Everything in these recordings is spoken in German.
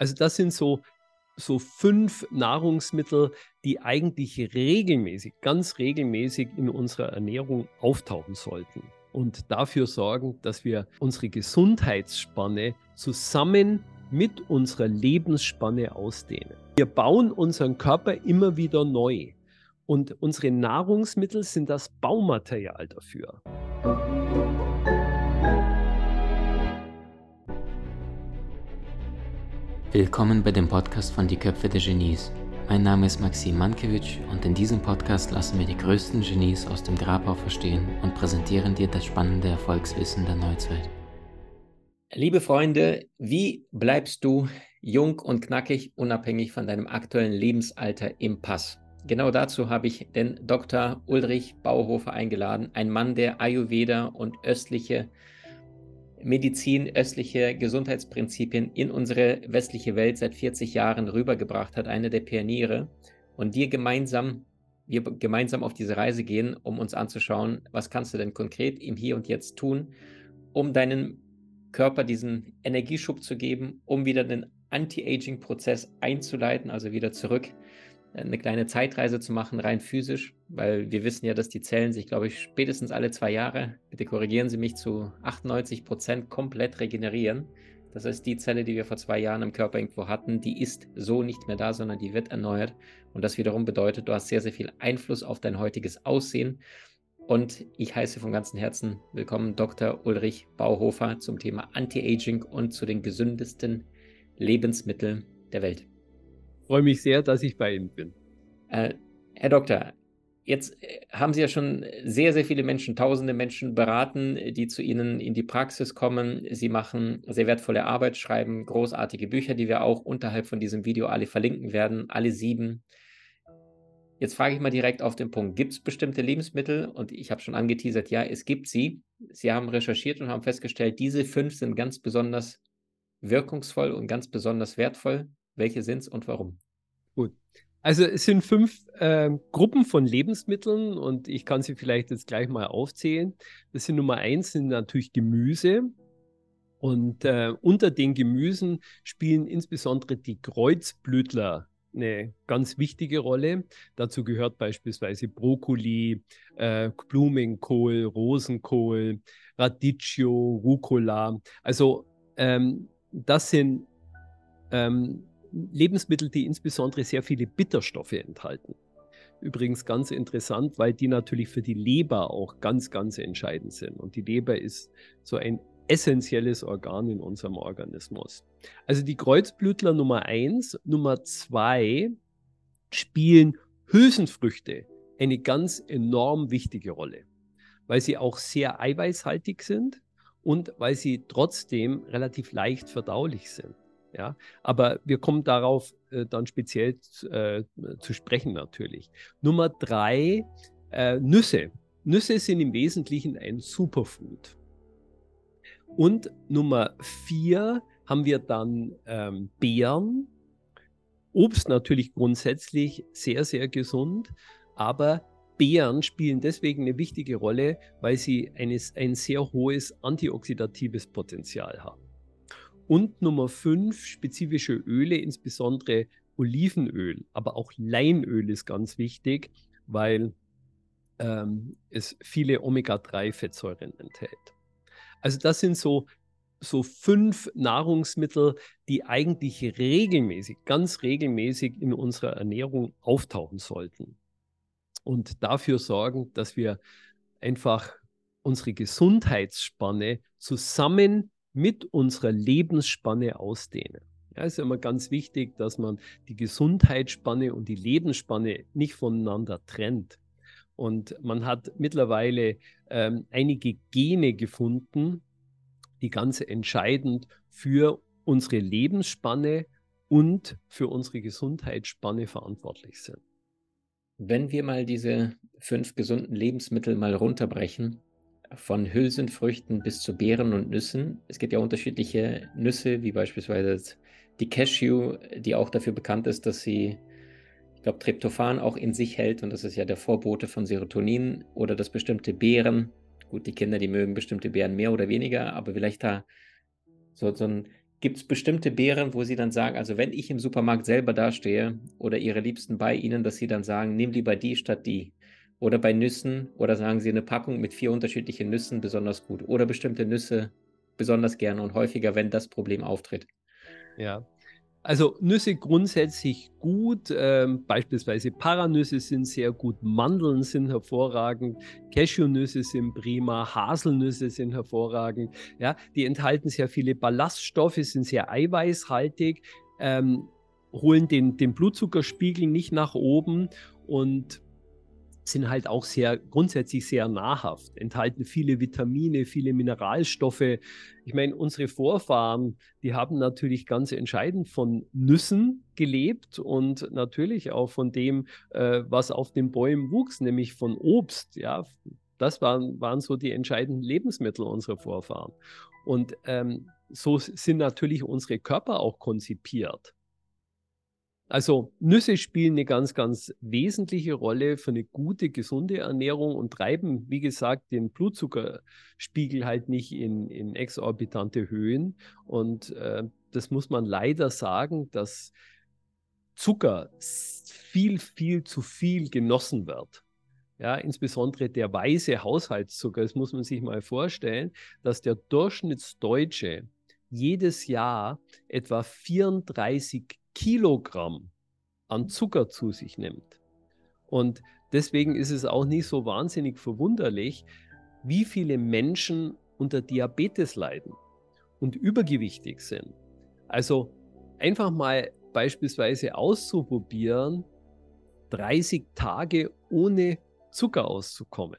Also das sind so, so fünf Nahrungsmittel, die eigentlich regelmäßig, ganz regelmäßig in unserer Ernährung auftauchen sollten und dafür sorgen, dass wir unsere Gesundheitsspanne zusammen mit unserer Lebensspanne ausdehnen. Wir bauen unseren Körper immer wieder neu und unsere Nahrungsmittel sind das Baumaterial dafür. Willkommen bei dem Podcast von Die Köpfe der Genies. Mein Name ist Maxim Mankewitsch und in diesem Podcast lassen wir die größten Genies aus dem Grabau verstehen und präsentieren dir das spannende Erfolgswissen der Neuzeit. Liebe Freunde, wie bleibst du jung und knackig, unabhängig von deinem aktuellen Lebensalter im Pass? Genau dazu habe ich den Dr. Ulrich Bauhofer eingeladen, ein Mann, der Ayurveda und östliche Medizin, östliche Gesundheitsprinzipien in unsere westliche Welt seit 40 Jahren rübergebracht hat, eine der Pioniere. Und wir gemeinsam, wir gemeinsam auf diese Reise gehen, um uns anzuschauen, was kannst du denn konkret im Hier und Jetzt tun, um deinem Körper diesen Energieschub zu geben, um wieder den Anti-Aging-Prozess einzuleiten, also wieder zurück eine kleine Zeitreise zu machen, rein physisch, weil wir wissen ja, dass die Zellen sich, glaube ich, spätestens alle zwei Jahre, bitte korrigieren Sie mich, zu 98 Prozent komplett regenerieren. Das heißt, die Zelle, die wir vor zwei Jahren im Körper irgendwo hatten, die ist so nicht mehr da, sondern die wird erneuert. Und das wiederum bedeutet, du hast sehr, sehr viel Einfluss auf dein heutiges Aussehen. Und ich heiße von ganzem Herzen willkommen Dr. Ulrich Bauhofer zum Thema Anti-Aging und zu den gesündesten Lebensmitteln der Welt freue mich sehr, dass ich bei Ihnen bin. Äh, Herr Doktor, jetzt äh, haben Sie ja schon sehr, sehr viele Menschen, tausende Menschen beraten, die zu Ihnen in die Praxis kommen. Sie machen sehr wertvolle Arbeit, schreiben großartige Bücher, die wir auch unterhalb von diesem Video alle verlinken werden, alle sieben. Jetzt frage ich mal direkt auf den Punkt. Gibt es bestimmte Lebensmittel? Und ich habe schon angeteasert, ja, es gibt sie. Sie haben recherchiert und haben festgestellt, diese fünf sind ganz besonders wirkungsvoll und ganz besonders wertvoll. Welche sind es und warum? Gut. Also es sind fünf äh, Gruppen von Lebensmitteln und ich kann sie vielleicht jetzt gleich mal aufzählen. Das sind Nummer eins sind natürlich Gemüse. Und äh, unter den Gemüsen spielen insbesondere die Kreuzblütler eine ganz wichtige Rolle. Dazu gehört beispielsweise Brokkoli, äh, Blumenkohl, Rosenkohl, Radicchio, Rucola. Also ähm, das sind ähm, Lebensmittel, die insbesondere sehr viele Bitterstoffe enthalten. Übrigens ganz interessant, weil die natürlich für die Leber auch ganz, ganz entscheidend sind. Und die Leber ist so ein essentielles Organ in unserem Organismus. Also die Kreuzblütler Nummer eins, Nummer zwei spielen Hülsenfrüchte eine ganz enorm wichtige Rolle, weil sie auch sehr eiweißhaltig sind und weil sie trotzdem relativ leicht verdaulich sind. Ja, aber wir kommen darauf äh, dann speziell äh, zu sprechen natürlich. Nummer drei, äh, Nüsse. Nüsse sind im Wesentlichen ein Superfood. Und Nummer vier haben wir dann ähm, Beeren. Obst natürlich grundsätzlich sehr, sehr gesund, aber Beeren spielen deswegen eine wichtige Rolle, weil sie eines, ein sehr hohes antioxidatives Potenzial haben. Und Nummer fünf, spezifische Öle, insbesondere Olivenöl, aber auch Leinöl ist ganz wichtig, weil ähm, es viele Omega-3-Fettsäuren enthält. Also das sind so, so fünf Nahrungsmittel, die eigentlich regelmäßig, ganz regelmäßig in unserer Ernährung auftauchen sollten. Und dafür sorgen, dass wir einfach unsere Gesundheitsspanne zusammen mit unserer Lebensspanne ausdehnen. Ja, ist immer ganz wichtig, dass man die Gesundheitsspanne und die Lebensspanne nicht voneinander trennt. Und man hat mittlerweile ähm, einige Gene gefunden, die ganz entscheidend für unsere Lebensspanne und für unsere Gesundheitsspanne verantwortlich sind. Wenn wir mal diese fünf gesunden Lebensmittel mal runterbrechen, von Hülsenfrüchten bis zu Beeren und Nüssen. Es gibt ja unterschiedliche Nüsse, wie beispielsweise die Cashew, die auch dafür bekannt ist, dass sie, ich glaube, Tryptophan auch in sich hält und das ist ja der Vorbote von Serotonin oder dass bestimmte Beeren, gut, die Kinder, die mögen bestimmte Beeren mehr oder weniger, aber vielleicht da so, so ein Gibt es bestimmte Beeren, wo Sie dann sagen, also wenn ich im Supermarkt selber dastehe oder Ihre Liebsten bei Ihnen, dass Sie dann sagen, nimm lieber die statt die? Oder bei Nüssen. Oder sagen Sie eine Packung mit vier unterschiedlichen Nüssen besonders gut? Oder bestimmte Nüsse besonders gerne und häufiger, wenn das Problem auftritt? Ja, also Nüsse grundsätzlich gut, ähm, beispielsweise Paranüsse sind sehr gut, Mandeln sind hervorragend, Cashewnüsse sind prima, Haselnüsse sind hervorragend. Ja, die enthalten sehr viele Ballaststoffe, sind sehr eiweißhaltig, ähm, holen den, den Blutzuckerspiegel nicht nach oben. Und sind halt auch sehr grundsätzlich sehr nahrhaft, enthalten viele Vitamine, viele Mineralstoffe. Ich meine, unsere Vorfahren, die haben natürlich ganz entscheidend von Nüssen gelebt und natürlich auch von dem, äh, was auf den Bäumen wuchs, nämlich von Obst. Ja, das waren, waren so die entscheidenden Lebensmittel unserer Vorfahren. Und ähm, so sind natürlich unsere Körper auch konzipiert. Also Nüsse spielen eine ganz, ganz wesentliche Rolle für eine gute, gesunde Ernährung und treiben, wie gesagt, den Blutzuckerspiegel halt nicht in, in exorbitante Höhen. Und äh, das muss man leider sagen, dass Zucker viel, viel zu viel genossen wird. Ja, insbesondere der weiße Haushaltszucker, das muss man sich mal vorstellen, dass der Durchschnittsdeutsche jedes Jahr etwa 34 Kilogramm an Zucker zu sich nimmt. Und deswegen ist es auch nicht so wahnsinnig verwunderlich, wie viele Menschen unter Diabetes leiden und übergewichtig sind. Also einfach mal beispielsweise auszuprobieren, 30 Tage ohne Zucker auszukommen.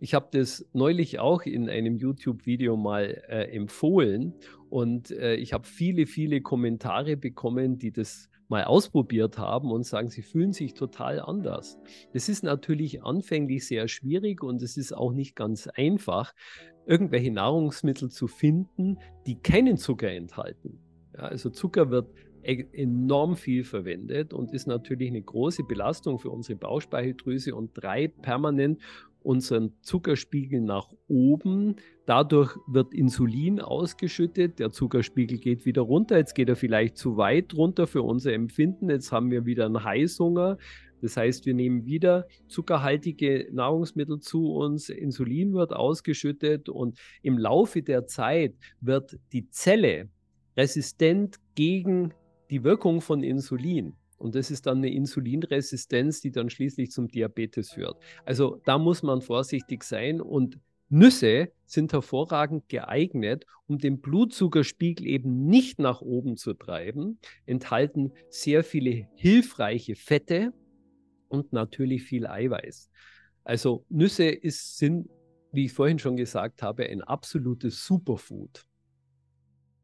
Ich habe das neulich auch in einem YouTube-Video mal äh, empfohlen und äh, ich habe viele, viele Kommentare bekommen, die das mal ausprobiert haben und sagen, sie fühlen sich total anders. Das ist natürlich anfänglich sehr schwierig und es ist auch nicht ganz einfach, irgendwelche Nahrungsmittel zu finden, die keinen Zucker enthalten. Ja, also Zucker wird e-, enorm viel verwendet und ist natürlich eine große Belastung für unsere Bauchspeicheldrüse und treibt permanent unseren Zuckerspiegel nach oben. Dadurch wird Insulin ausgeschüttet, der Zuckerspiegel geht wieder runter. Jetzt geht er vielleicht zu weit runter für unser Empfinden. Jetzt haben wir wieder einen Heißhunger. Das heißt, wir nehmen wieder zuckerhaltige Nahrungsmittel zu uns, Insulin wird ausgeschüttet und im Laufe der Zeit wird die Zelle resistent gegen die Wirkung von Insulin. Und das ist dann eine Insulinresistenz, die dann schließlich zum Diabetes führt. Also da muss man vorsichtig sein und Nüsse sind hervorragend geeignet, um den Blutzuckerspiegel eben nicht nach oben zu treiben, enthalten sehr viele hilfreiche Fette und natürlich viel Eiweiß. Also Nüsse ist, sind, wie ich vorhin schon gesagt habe, ein absolutes Superfood.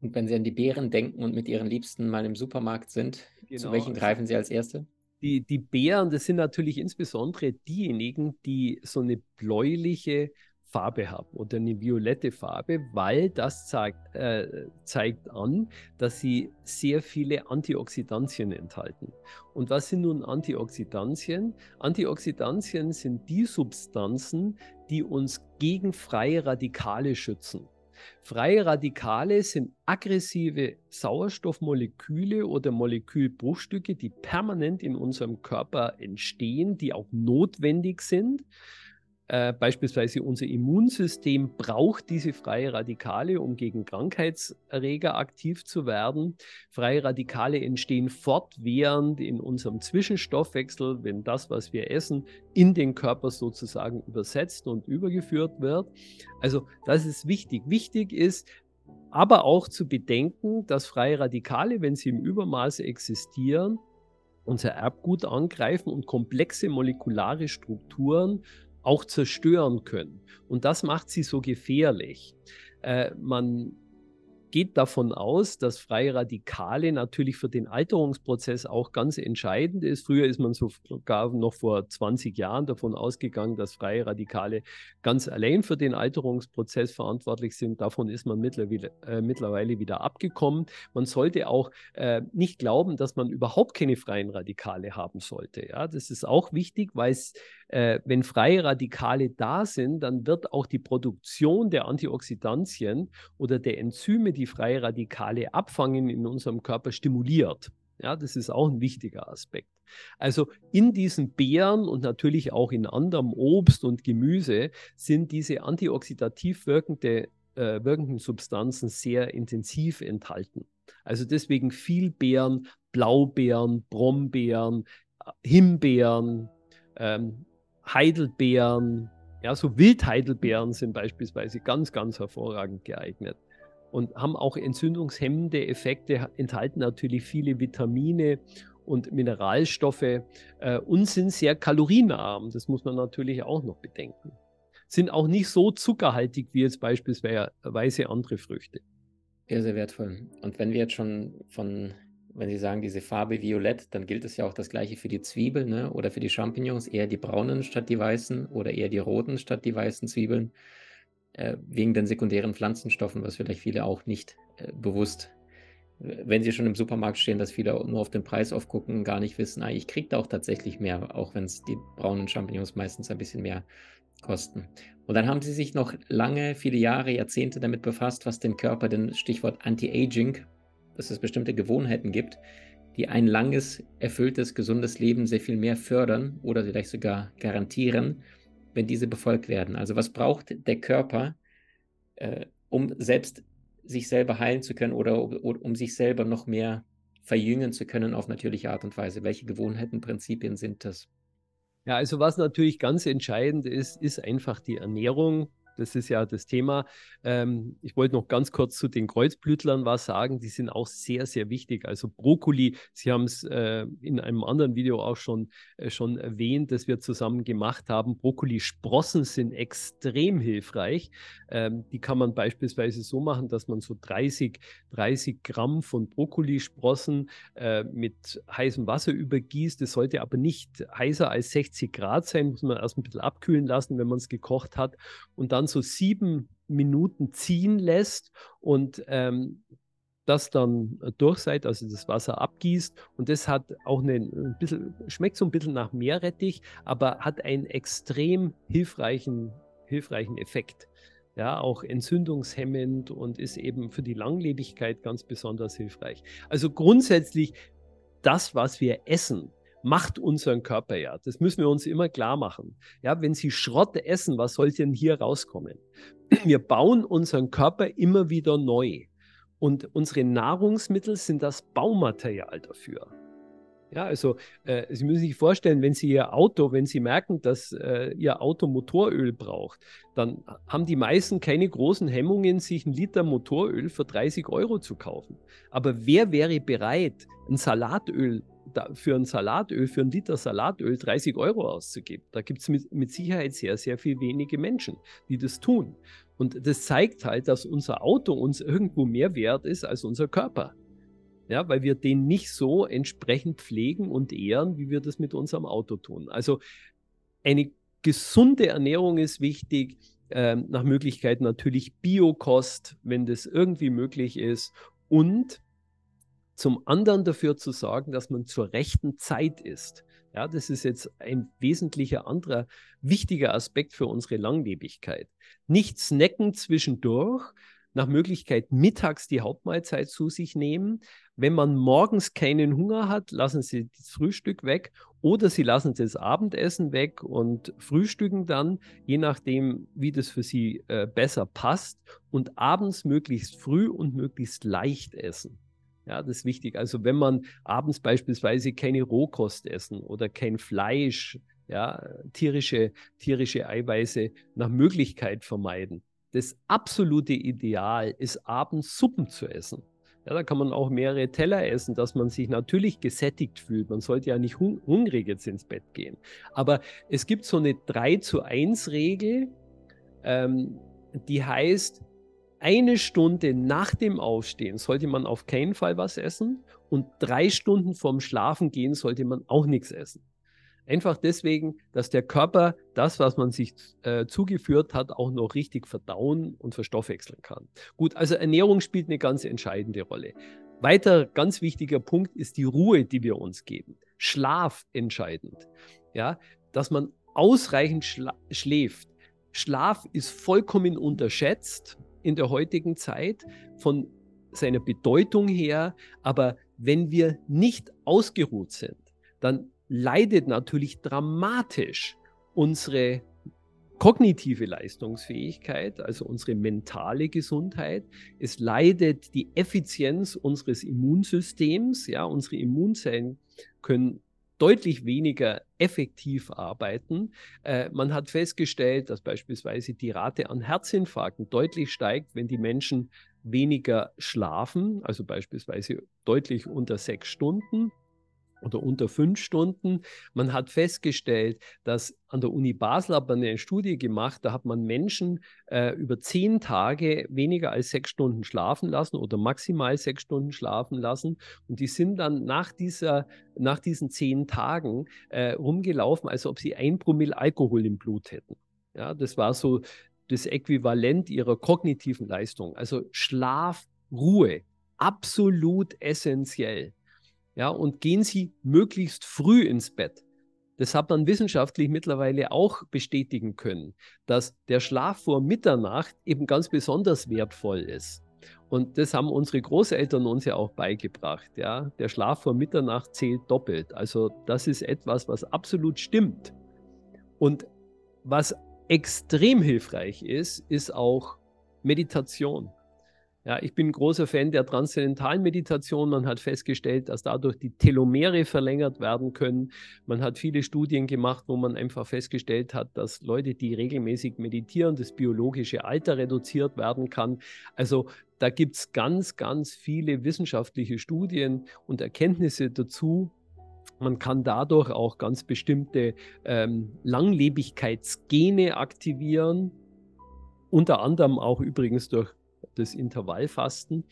Und wenn Sie an die Beeren denken und mit Ihren Liebsten mal im Supermarkt sind, genau. zu welchen greifen Sie als Erste? Die, die Beeren, das sind natürlich insbesondere diejenigen, die so eine bläuliche Farbe haben oder eine violette Farbe, weil das zeigt, äh, zeigt an, dass sie sehr viele Antioxidantien enthalten. Und was sind nun Antioxidantien? Antioxidantien sind die Substanzen, die uns gegen freie Radikale schützen. Freie Radikale sind aggressive Sauerstoffmoleküle oder Molekülbruchstücke, die permanent in unserem Körper entstehen, die auch notwendig sind. Äh, beispielsweise unser Immunsystem braucht diese freie Radikale, um gegen Krankheitserreger aktiv zu werden. Freie Radikale entstehen fortwährend in unserem Zwischenstoffwechsel, wenn das, was wir essen, in den Körper sozusagen übersetzt und übergeführt wird. Also das ist wichtig. Wichtig ist, aber auch zu bedenken, dass freie Radikale, wenn sie im Übermaße existieren, unser Erbgut angreifen und komplexe molekulare Strukturen auch zerstören können. Und das macht sie so gefährlich. Äh, man geht davon aus, dass freie Radikale natürlich für den Alterungsprozess auch ganz entscheidend ist. Früher ist man sogar noch vor 20 Jahren davon ausgegangen, dass freie Radikale ganz allein für den Alterungsprozess verantwortlich sind. Davon ist man mittlerweile, äh, mittlerweile wieder abgekommen. Man sollte auch äh, nicht glauben, dass man überhaupt keine freien Radikale haben sollte. Ja, das ist auch wichtig, weil es äh, wenn freie Radikale da sind, dann wird auch die Produktion der Antioxidantien oder der Enzyme, die freie Radikale abfangen, in unserem Körper stimuliert. Ja, das ist auch ein wichtiger Aspekt. Also in diesen Beeren und natürlich auch in anderem Obst und Gemüse sind diese antioxidativ wirkende, äh, wirkenden Substanzen sehr intensiv enthalten. Also deswegen viel Beeren, Blaubeeren, Brombeeren, Himbeeren, ähm, Heidelbeeren, ja, so Wildheidelbeeren sind beispielsweise ganz, ganz hervorragend geeignet und haben auch entzündungshemmende Effekte, enthalten natürlich viele Vitamine und Mineralstoffe äh, und sind sehr kalorienarm. Das muss man natürlich auch noch bedenken. Sind auch nicht so zuckerhaltig wie jetzt beispielsweise andere Früchte. Sehr, sehr wertvoll. Und wenn wir jetzt schon von, wenn Sie sagen, diese Farbe Violett, dann gilt es ja auch das gleiche für die Zwiebel ne? oder für die Champignons, eher die braunen statt die weißen oder eher die roten statt die weißen Zwiebeln, äh, wegen den sekundären Pflanzenstoffen, was vielleicht viele auch nicht äh, bewusst wenn sie schon im Supermarkt stehen, dass viele nur auf den Preis aufgucken, gar nicht wissen, ah, ich kriege da auch tatsächlich mehr, auch wenn es die braunen Champignons meistens ein bisschen mehr kosten. Und dann haben sie sich noch lange, viele Jahre, Jahrzehnte damit befasst, was den Körper, den Stichwort Anti-Aging, dass es bestimmte Gewohnheiten gibt, die ein langes, erfülltes, gesundes Leben sehr viel mehr fördern oder vielleicht sogar garantieren, wenn diese befolgt werden. Also was braucht der Körper, äh, um selbst sich selber heilen zu können oder, oder um sich selber noch mehr verjüngen zu können auf natürliche Art und Weise? Welche Gewohnheiten, Prinzipien sind das? Ja, also was natürlich ganz entscheidend ist, ist einfach die Ernährung. Das ist ja das Thema. Ähm, ich wollte noch ganz kurz zu den Kreuzblütlern was sagen. Die sind auch sehr, sehr wichtig. Also Brokkoli, Sie haben es äh, in einem anderen Video auch schon, äh, schon erwähnt, das wir zusammen gemacht haben. Brokkoli-Sprossen sind extrem hilfreich. Ähm, die kann man beispielsweise so machen, dass man so 30, 30 Gramm von Brokkolisprossen äh, mit heißem Wasser übergießt. Das sollte aber nicht heißer als 60 Grad sein, muss man erst ein bisschen abkühlen lassen, wenn man es gekocht hat. Und dann so sieben Minuten ziehen lässt und ähm, das dann durch seid, also das Wasser abgießt. Und das hat auch eine, ein bisschen, schmeckt so ein bisschen nach Meerrettich, aber hat einen extrem hilfreichen, hilfreichen Effekt. Ja, auch entzündungshemmend und ist eben für die Langlebigkeit ganz besonders hilfreich. Also grundsätzlich das, was wir essen, macht unseren Körper ja. Das müssen wir uns immer klar machen. Ja, wenn Sie Schrott essen, was soll denn hier rauskommen? Wir bauen unseren Körper immer wieder neu. Und unsere Nahrungsmittel sind das Baumaterial dafür. Ja, also äh, Sie müssen sich vorstellen, wenn Sie Ihr Auto, wenn Sie merken, dass äh, Ihr Auto Motoröl braucht, dann haben die meisten keine großen Hemmungen, sich einen Liter Motoröl für 30 Euro zu kaufen. Aber wer wäre bereit, ein Salatöl für ein Salatöl, für einen Liter Salatöl 30 Euro auszugeben. Da gibt es mit, mit Sicherheit sehr, sehr viel wenige Menschen, die das tun. Und das zeigt halt, dass unser Auto uns irgendwo mehr wert ist als unser Körper. Ja, weil wir den nicht so entsprechend pflegen und ehren, wie wir das mit unserem Auto tun. Also eine gesunde Ernährung ist wichtig. Ähm, nach Möglichkeit natürlich Biokost, wenn das irgendwie möglich ist. Und zum anderen dafür zu sorgen, dass man zur rechten Zeit ist. Ja, das ist jetzt ein wesentlicher anderer wichtiger Aspekt für unsere Langlebigkeit. Nicht snacken zwischendurch, nach Möglichkeit mittags die Hauptmahlzeit zu sich nehmen. Wenn man morgens keinen Hunger hat, lassen Sie das Frühstück weg oder Sie lassen das Abendessen weg und frühstücken dann, je nachdem, wie das für Sie äh, besser passt und abends möglichst früh und möglichst leicht essen. Ja, das ist wichtig. Also wenn man abends beispielsweise keine Rohkost essen oder kein Fleisch, ja, tierische, tierische Eiweiße nach Möglichkeit vermeiden. Das absolute Ideal ist abends Suppen zu essen. Ja, da kann man auch mehrere Teller essen, dass man sich natürlich gesättigt fühlt. Man sollte ja nicht hung hungrig jetzt ins Bett gehen. Aber es gibt so eine 3 zu 1 Regel, ähm, die heißt, eine Stunde nach dem Aufstehen sollte man auf keinen Fall was essen und drei Stunden vorm Schlafengehen sollte man auch nichts essen. Einfach deswegen, dass der Körper das, was man sich äh, zugeführt hat, auch noch richtig verdauen und verstoffwechseln kann. Gut, also Ernährung spielt eine ganz entscheidende Rolle. Weiter ganz wichtiger Punkt ist die Ruhe, die wir uns geben. Schlaf entscheidend. Ja, dass man ausreichend schla schläft. Schlaf ist vollkommen unterschätzt in der heutigen Zeit von seiner Bedeutung her, aber wenn wir nicht ausgeruht sind, dann leidet natürlich dramatisch unsere kognitive Leistungsfähigkeit, also unsere mentale Gesundheit. Es leidet die Effizienz unseres Immunsystems. Ja, unsere Immunzellen können deutlich weniger effektiv arbeiten. Äh, man hat festgestellt, dass beispielsweise die Rate an Herzinfarkten deutlich steigt, wenn die Menschen weniger schlafen, also beispielsweise deutlich unter sechs Stunden oder unter fünf Stunden. Man hat festgestellt, dass an der Uni Basel hat man eine Studie gemacht, da hat man Menschen äh, über zehn Tage weniger als sechs Stunden schlafen lassen oder maximal sechs Stunden schlafen lassen. Und die sind dann nach, dieser, nach diesen zehn Tagen äh, rumgelaufen, als ob sie ein Promille Alkohol im Blut hätten. Ja, das war so das Äquivalent ihrer kognitiven Leistung. Also Schlaf, Ruhe, absolut essentiell. Ja, und gehen Sie möglichst früh ins Bett. Das hat man wissenschaftlich mittlerweile auch bestätigen können, dass der Schlaf vor Mitternacht eben ganz besonders wertvoll ist. Und das haben unsere Großeltern uns ja auch beigebracht. Ja? Der Schlaf vor Mitternacht zählt doppelt. Also das ist etwas, was absolut stimmt. Und was extrem hilfreich ist, ist auch Meditation. Ja, ich bin großer Fan der transzendentalen Meditation. Man hat festgestellt, dass dadurch die Telomere verlängert werden können. Man hat viele Studien gemacht, wo man einfach festgestellt hat, dass Leute, die regelmäßig meditieren, das biologische Alter reduziert werden kann. Also da gibt es ganz, ganz viele wissenschaftliche Studien und Erkenntnisse dazu. Man kann dadurch auch ganz bestimmte ähm, Langlebigkeitsgene aktivieren, unter anderem auch übrigens durch das Intervallfasten.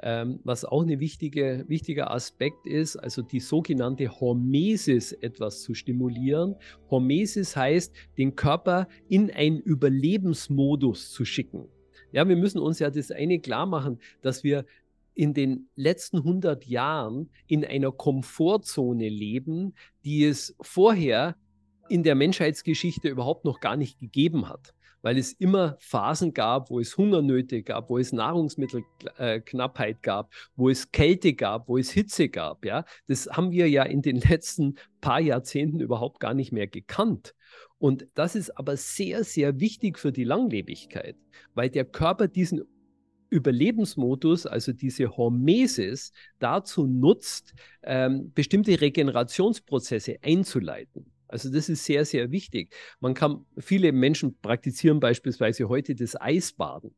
Ähm, was auch ein wichtige, wichtiger Aspekt ist, also die sogenannte Hormesis etwas zu stimulieren. Hormesis heißt, den Körper in einen Überlebensmodus zu schicken. Ja, wir müssen uns ja das eine klar machen, dass wir in den letzten 100 Jahren in einer Komfortzone leben, die es vorher in der Menschheitsgeschichte überhaupt noch gar nicht gegeben hat weil es immer Phasen gab, wo es Hungernöte gab, wo es Nahrungsmittelknappheit gab, wo es Kälte gab, wo es Hitze gab. Ja? Das haben wir ja in den letzten paar Jahrzehnten überhaupt gar nicht mehr gekannt. Und das ist aber sehr, sehr wichtig für die Langlebigkeit, weil der Körper diesen Überlebensmodus, also diese Hormesis, dazu nutzt, ähm, bestimmte Regenerationsprozesse einzuleiten. Also das ist sehr, sehr wichtig. Man kann, viele Menschen praktizieren beispielsweise heute das Eisbaden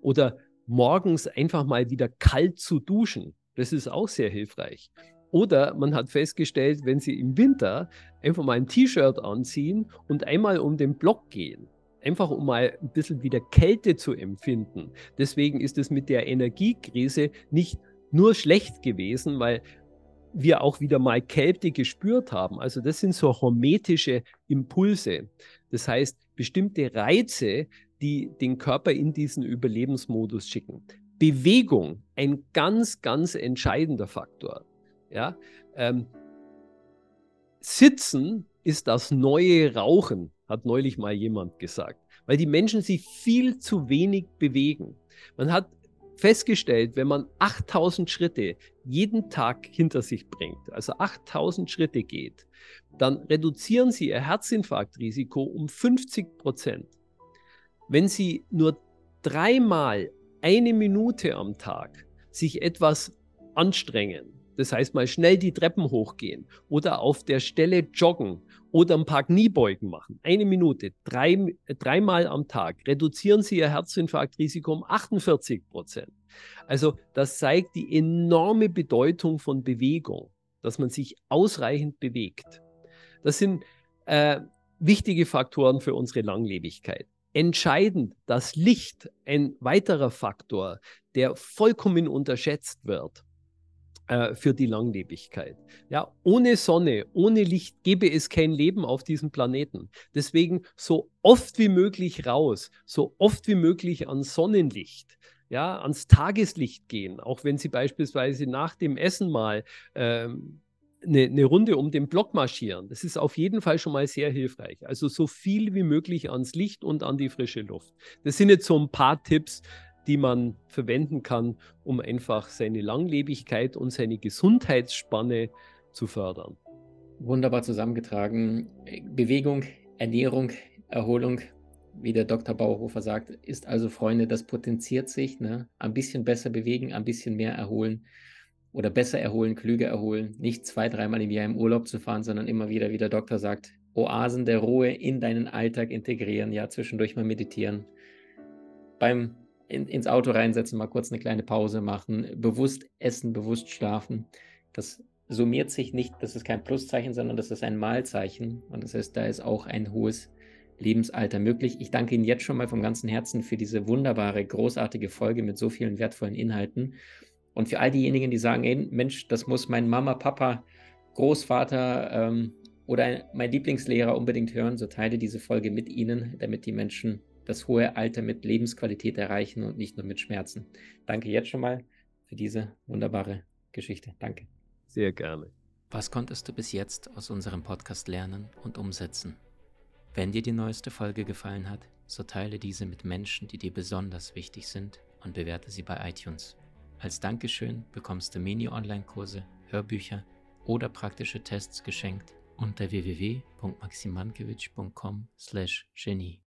oder morgens einfach mal wieder kalt zu duschen. Das ist auch sehr hilfreich. Oder man hat festgestellt, wenn Sie im Winter einfach mal ein T-Shirt anziehen und einmal um den Block gehen, einfach um mal ein bisschen wieder Kälte zu empfinden. Deswegen ist es mit der Energiekrise nicht nur schlecht gewesen, weil wir auch wieder mal Kälte gespürt haben. Also das sind so hormetische Impulse. Das heißt, bestimmte Reize, die den Körper in diesen Überlebensmodus schicken. Bewegung, ein ganz, ganz entscheidender Faktor. Ja? Ähm, Sitzen ist das neue Rauchen, hat neulich mal jemand gesagt, weil die Menschen sich viel zu wenig bewegen. Man hat festgestellt, wenn man 8000 Schritte jeden Tag hinter sich bringt, also 8000 Schritte geht, dann reduzieren Sie Ihr Herzinfarktrisiko um 50 Prozent. Wenn Sie nur dreimal eine Minute am Tag sich etwas anstrengen, das heißt mal schnell die Treppen hochgehen oder auf der Stelle joggen oder ein paar Kniebeugen machen. Eine Minute, drei, dreimal am Tag reduzieren Sie Ihr Herzinfarktrisiko um 48 Prozent. Also das zeigt die enorme Bedeutung von Bewegung, dass man sich ausreichend bewegt. Das sind äh, wichtige Faktoren für unsere Langlebigkeit. Entscheidend, das Licht, ein weiterer Faktor, der vollkommen unterschätzt wird. Äh, für die Langlebigkeit. Ja, ohne Sonne, ohne Licht gäbe es kein Leben auf diesem Planeten. Deswegen so oft wie möglich raus, so oft wie möglich an Sonnenlicht, ja, ans Tageslicht gehen, auch wenn Sie beispielsweise nach dem Essen mal ähm, eine, eine, Runde um den Block marschieren. Das ist auf jeden Fall schon mal sehr hilfreich. Also so viel wie möglich ans Licht und an die frische Luft. Das sind jetzt so ein paar Tipps, die man verwenden kann, um einfach seine Langlebigkeit und seine Gesundheitsspanne zu fördern. Wunderbar zusammengetragen. Bewegung, Ernährung, Erholung, wie der Dr. Bauhofer sagt, ist also, Freunde, das potenziert sich. Ne? Ein bisschen besser bewegen, ein bisschen mehr erholen oder besser erholen, klüger erholen, nicht zwei, dreimal im Jahr im Urlaub zu fahren, sondern immer wieder, wie der Doktor sagt, Oasen der Ruhe in deinen Alltag integrieren, ja, zwischendurch mal meditieren, beim in, ins Auto reinsetzen, mal kurz eine kleine Pause machen, bewusst essen, bewusst schlafen. Das summiert sich nicht, das ist kein Pluszeichen, sondern das ist ein Malzeichen. Und das heißt, da ist auch ein hohes Lebensalter möglich. Ich danke Ihnen jetzt schon mal vom ganzen Herzen für diese wunderbare, großartige Folge mit so vielen wertvollen Inhalten. Und für all diejenigen, die sagen, ey, Mensch, das muss mein Mama, Papa, Großvater ähm, oder mein Lieblingslehrer unbedingt hören, so teile diese Folge mit Ihnen, damit die Menschen das hohe Alter mit Lebensqualität erreichen und nicht nur mit Schmerzen. Danke jetzt schon mal für diese wunderbare Geschichte. Danke. Sehr gerne. Was konntest du bis jetzt aus unserem Podcast lernen und umsetzen? Wenn dir die neueste Folge gefallen hat, so teile diese mit Menschen, die dir besonders wichtig sind und bewerte sie bei iTunes. Als Dankeschön bekommst du Mini-Online-Kurse, Hörbücher oder praktische Tests geschenkt unter www.maximankiewicz.com/genie.